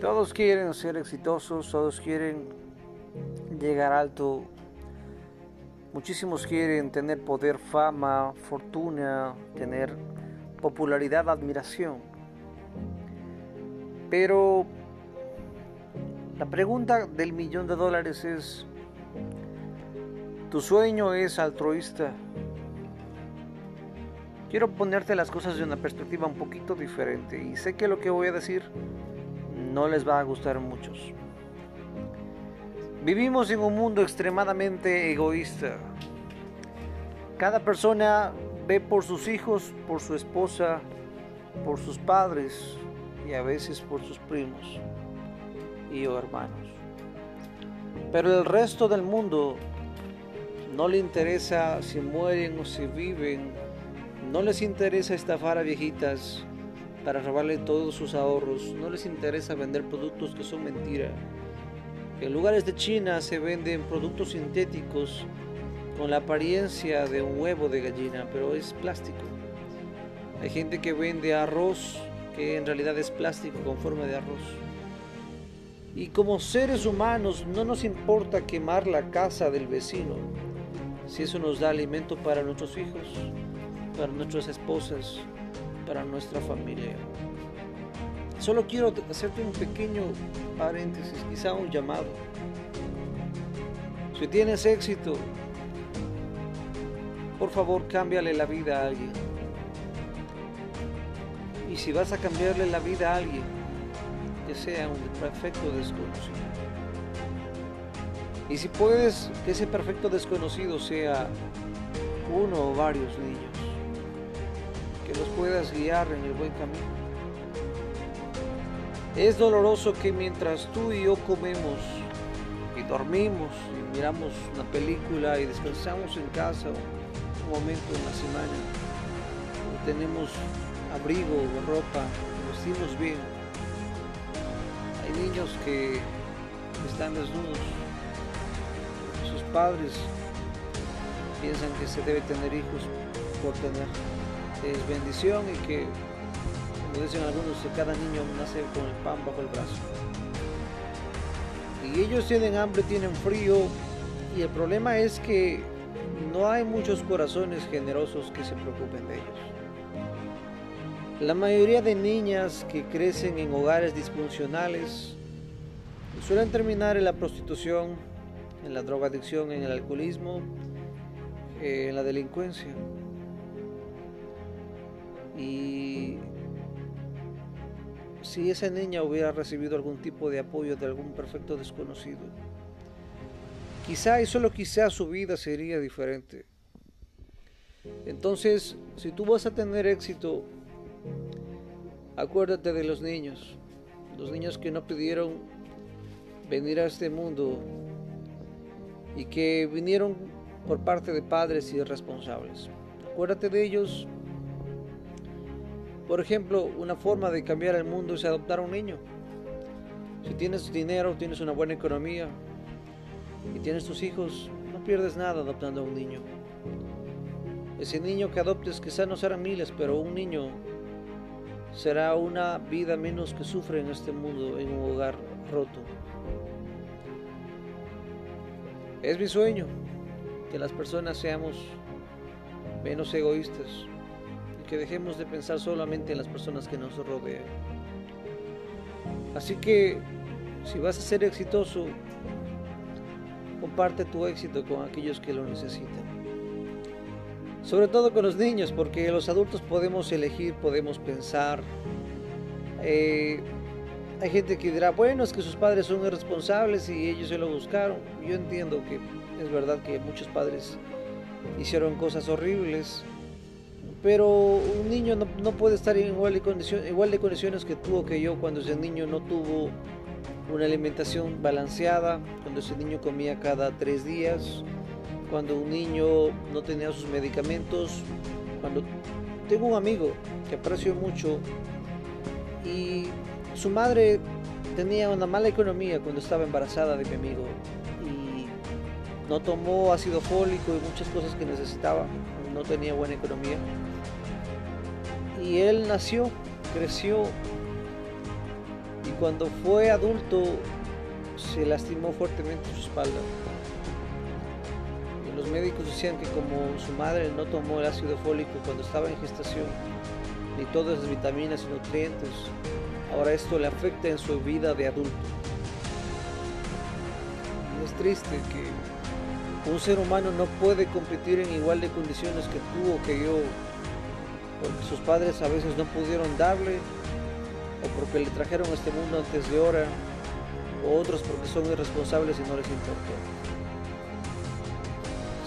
Todos quieren ser exitosos, todos quieren llegar alto. Muchísimos quieren tener poder, fama, fortuna, tener popularidad, admiración. Pero la pregunta del millón de dólares es, ¿tu sueño es altruista? Quiero ponerte las cosas de una perspectiva un poquito diferente y sé que lo que voy a decir no les va a gustar muchos. Vivimos en un mundo extremadamente egoísta. Cada persona ve por sus hijos, por su esposa, por sus padres y a veces por sus primos y hermanos. Pero el resto del mundo no le interesa si mueren o si viven no les interesa estafar a viejitas para robarle todos sus ahorros. No les interesa vender productos que son mentira. En lugares de China se venden productos sintéticos con la apariencia de un huevo de gallina, pero es plástico. Hay gente que vende arroz que en realidad es plástico con forma de arroz. Y como seres humanos no nos importa quemar la casa del vecino si eso nos da alimento para nuestros hijos para nuestras esposas, para nuestra familia. Solo quiero hacerte un pequeño paréntesis, quizá un llamado. Si tienes éxito, por favor cámbiale la vida a alguien. Y si vas a cambiarle la vida a alguien, que sea un perfecto desconocido. Y si puedes que ese perfecto desconocido sea uno o varios niños que los puedas guiar en el buen camino. Es doloroso que mientras tú y yo comemos y dormimos y miramos una película y descansamos en casa un momento en la semana, tenemos abrigo, ropa, nos vestimos bien, hay niños que están desnudos, sus padres piensan que se debe tener hijos por tener es bendición y que, como dicen algunos, cada niño nace con el pan bajo el brazo. Y ellos tienen hambre, tienen frío, y el problema es que no hay muchos corazones generosos que se preocupen de ellos. La mayoría de niñas que crecen en hogares disfuncionales suelen terminar en la prostitución, en la drogadicción, en el alcoholismo, eh, en la delincuencia. Y si esa niña hubiera recibido algún tipo de apoyo de algún perfecto desconocido, quizá y solo quizá su vida sería diferente. Entonces, si tú vas a tener éxito, acuérdate de los niños, los niños que no pidieron venir a este mundo y que vinieron por parte de padres irresponsables. Acuérdate de ellos por ejemplo, una forma de cambiar el mundo es adoptar a un niño. Si tienes dinero, tienes una buena economía y tienes tus hijos, no pierdes nada adoptando a un niño. Ese niño que adoptes quizá no serán miles, pero un niño será una vida menos que sufre en este mundo, en un hogar roto. Es mi sueño que las personas seamos menos egoístas, que dejemos de pensar solamente en las personas que nos rodean. Así que si vas a ser exitoso, comparte tu éxito con aquellos que lo necesitan. Sobre todo con los niños, porque los adultos podemos elegir, podemos pensar. Eh, hay gente que dirá, bueno, es que sus padres son irresponsables y ellos se lo buscaron. Yo entiendo que es verdad que muchos padres hicieron cosas horribles, pero un niño no, puede estar en igual de, condición, igual de condiciones que tú o que yo cuando ese niño no tuvo una alimentación balanceada, cuando ese niño comía cada tres días, cuando un niño no tenía sus medicamentos, cuando tengo un amigo que aprecio mucho y su madre tenía una mala economía cuando estaba embarazada de mi amigo y no tomó ácido fólico y muchas cosas que necesitaba, no tenía buena economía y él nació, creció y cuando fue adulto se lastimó fuertemente su espalda. Y los médicos decían que como su madre no tomó el ácido fólico cuando estaba en gestación, ni todas las vitaminas y nutrientes, ahora esto le afecta en su vida de adulto. es triste que un ser humano no puede competir en igual de condiciones que tú o que yo, porque sus padres a veces no pudieron darle o porque le trajeron a este mundo antes de hora, o otros porque son irresponsables y no les importó.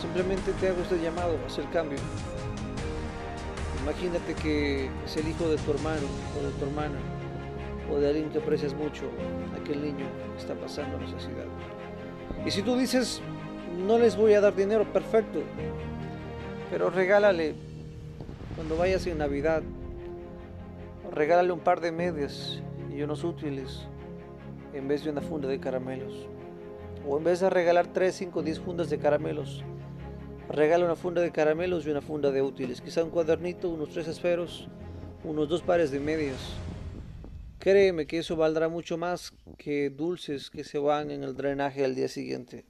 Simplemente te hago este llamado a hacer cambio. Imagínate que es el hijo de tu hermano o de tu hermana o de alguien que aprecias mucho, aquel niño está pasando necesidad. Y si tú dices, no les voy a dar dinero, perfecto, pero regálale cuando vayas en Navidad regálale un par de medias y unos útiles en vez de una funda de caramelos. O en vez de regalar 3, 5, 10 fundas de caramelos, regala una funda de caramelos y una funda de útiles. Quizá un cuadernito, unos tres esferos, unos dos pares de medias. Créeme que eso valdrá mucho más que dulces que se van en el drenaje al día siguiente.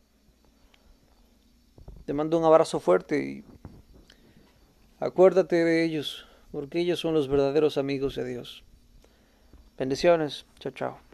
Te mando un abrazo fuerte y acuérdate de ellos porque ellos son los verdaderos amigos de Dios. Bendiciones. Chao, chao.